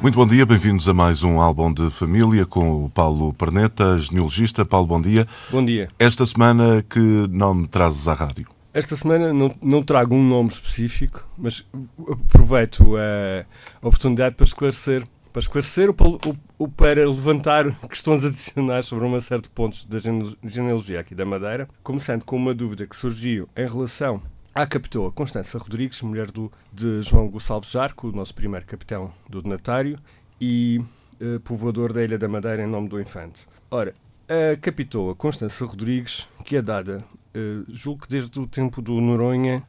Muito bom dia, bem-vindos a mais um álbum de família com o Paulo Perneta, genealogista. Paulo, bom dia. Bom dia. Esta semana, que nome trazes à rádio? Esta semana não, não trago um nome específico, mas aproveito a oportunidade para esclarecer, para esclarecer ou para levantar questões adicionais sobre uma série de pontos da genealogia aqui da Madeira, começando com uma dúvida que surgiu em relação à capitoa Constança Rodrigues, mulher do, de João Gonçalves Jarco, o nosso primeiro capitão do donatário, e uh, povoador da Ilha da Madeira em nome do infante. Ora, a capitoa Constança Rodrigues, que é dada, uh, julgo que desde o tempo do Noronha,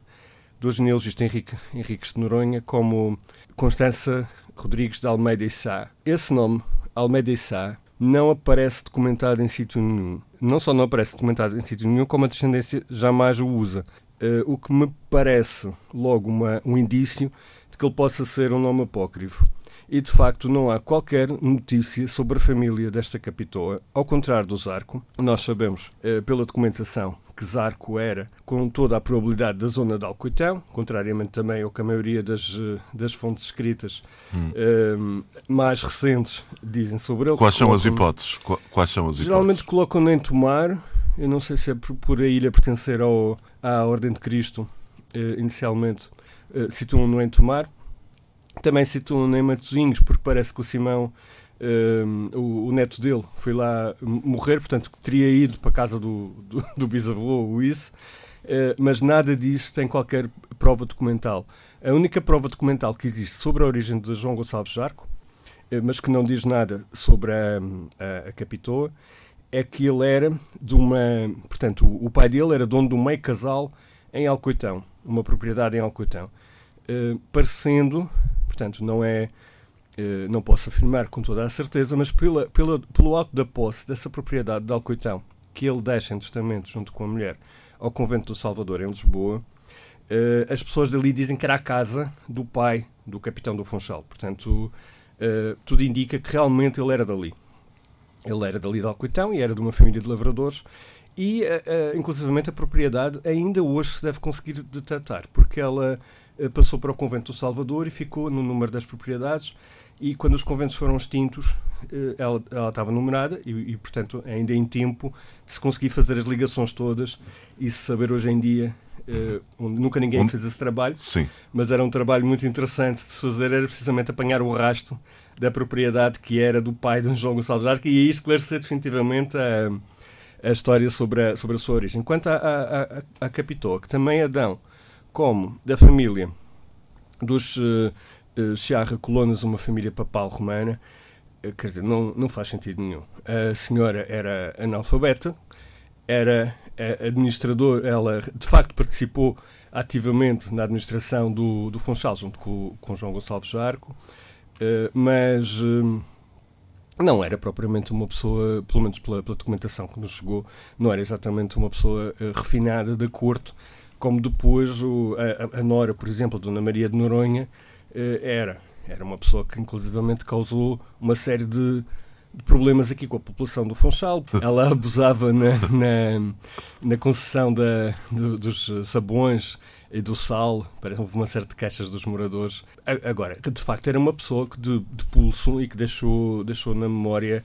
do genealogista Henrique, Henriques de Noronha, como Constança Rodrigues de Almeida e Sá. Esse nome, Almeida e Sá, não aparece documentado em sítio nenhum. Não só não aparece documentado em sítio nenhum, como a descendência jamais o usa. Uh, o que me parece logo uma, um indício de que ele possa ser um nome apócrifo. E de facto não há qualquer notícia sobre a família desta capitoa. Ao contrário do Zarco, nós sabemos uh, pela documentação que Zarco era, com toda a probabilidade, da zona de Alcoitão, contrariamente também ao que a maioria das, uh, das fontes escritas hum. mais recentes dizem sobre ele. Quais são as hipóteses? Quais são as Geralmente colocam-no em Tomar, eu não sei se é por, a ilha pertencer ao, à Ordem de Cristo, eh, inicialmente, eh, situam-no em Tomar. Também situam-no em Matosinhos, porque parece que o Simão, eh, o, o, neto dele, foi lá morrer, portanto, teria ido para a casa do, do, do bisavô, o isso. Eh, mas nada disso tem qualquer prova documental. A única prova documental que existe sobre a origem de João Gonçalves Jarco, eh, mas que não diz nada sobre a, a, a Capitoa, é que ele era de uma. Portanto, o pai dele era dono de um meio casal em Alcoitão, uma propriedade em Alcoitão. Uh, parecendo, portanto, não é. Uh, não posso afirmar com toda a certeza, mas pela, pela, pelo ato da posse dessa propriedade de Alcoitão, que ele deixa em testamento junto com a mulher ao convento do Salvador, em Lisboa, uh, as pessoas dali dizem que era a casa do pai do capitão do Funchal. Portanto, tudo indica que realmente ele era dali. Ele era dali de Alcoitão e era de uma família de lavradores e, uh, inclusivamente, a propriedade ainda hoje se deve conseguir detectar, porque ela uh, passou para o convento do Salvador e ficou no número das propriedades e quando os conventos foram extintos, ela, ela, estava numerada e, e, portanto, ainda em tempo de se conseguir fazer as ligações todas e se saber hoje em dia Uh, nunca ninguém fez esse trabalho, Sim. mas era um trabalho muito interessante de se fazer, era precisamente apanhar o rasto da propriedade que era do pai de João Gonçalves Arco e aí esclarecer definitivamente a, a história sobre a, sobre a sua origem. Quanto à a, a, Capitoa, que também Adão, como da família dos uh, uh, Colonos, uma família papal romana, uh, quer dizer, não, não faz sentido nenhum. A senhora era analfabeta, era administrador, ela de facto participou ativamente na administração do, do Funchal, junto com, com João Gonçalves Arco, eh, mas uh, não era propriamente uma pessoa, pelo menos pela, pela, documentação que nos chegou, não era exatamente uma pessoa uh, refinada da corte, como depois o, a, a, Nora, por exemplo, a Dona Maria de Noronha, era. Era uma pessoa que inclusivamente causou uma série de, de problemas aqui com a população do Funchal. Ela abusava na, na, na concessão da, do, dos sabões e do sal, houve uma série de queixas dos moradores. Agora, que de facto era uma pessoa que de, de pulso e que deixou, deixou na memória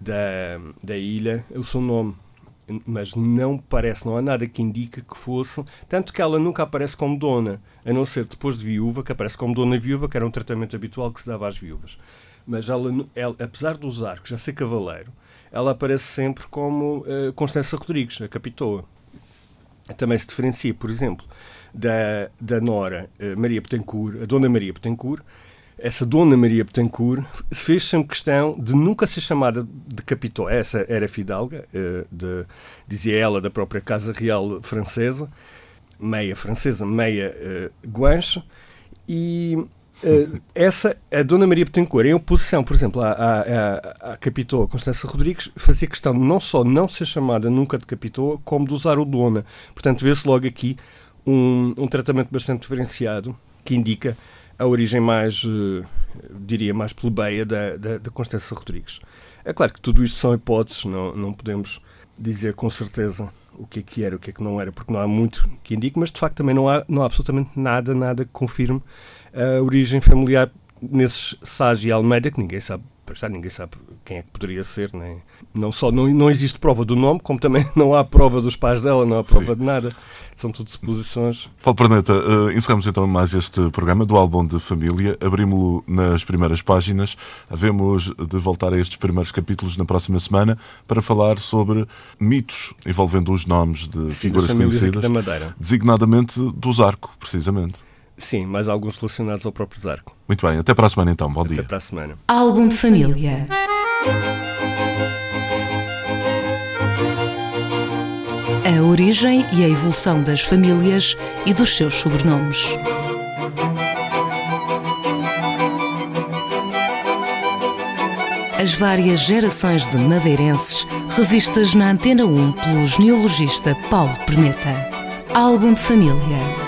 da, da ilha o seu nome. Mas não parece, não há nada que indique que fosse. Tanto que ela nunca aparece como dona, a não ser depois de viúva, que aparece como dona viúva, que era um tratamento habitual que se dava às viúvas. Mas ela, ela apesar de usar, que já ser cavaleiro, ela aparece sempre como uh, Constança Rodrigues, a capitoa. Também se diferencia, por exemplo, da, da Nora eh, Maria Betancourt, a Dona Maria Betancourt, essa Dona Maria Betancourt fez sempre questão de nunca ser chamada de capitão. Essa era fidalga, eh, de, dizia ela, da própria Casa Real Francesa, meia francesa, meia uh, guanche, e Uh, essa, a Dona Maria Betancourt, em oposição, por exemplo, à, à, à, Capitoa Constança Rodrigues, fazia questão não só não ser chamada nunca de Capitoa, como de usar o Dona. Portanto, vê-se logo aqui um, um tratamento bastante diferenciado que indica a origem mais, uh, diria, mais plebeia da, da, da Constança Rodrigues. É claro que tudo isto são hipóteses, não, não podemos dizer com certeza o que é que era, o que é que não era, porque não há muito que indique, mas de facto também não há, não há absolutamente nada, nada que confirme a origem familiar nesses Sage e Almeida, que ninguém sabe, para já ninguém sabe quem é que poderia ser, nem, não só não, não existe prova do nome, como também não há prova dos pais dela, não há prova Sim. de nada. São tudo suposições. Paulo Perneta, uh, encerramos então mais este programa do álbum de família. Abrimos-lo nas primeiras páginas. Havemos de voltar a estes primeiros capítulos na próxima semana para falar sobre mitos envolvendo os nomes de Sim, figuras conhecidas, designadamente do Zarco, precisamente. Sim, mais alguns relacionados ao próprio Zarco. Muito bem, até para a semana então. Bom até dia. Até para a semana. Álbum de família. A origem e a evolução das famílias e dos seus sobrenomes. As várias gerações de madeirenses revistas na Antena 1 pelo genealogista Paulo Perneta. Álbum de família.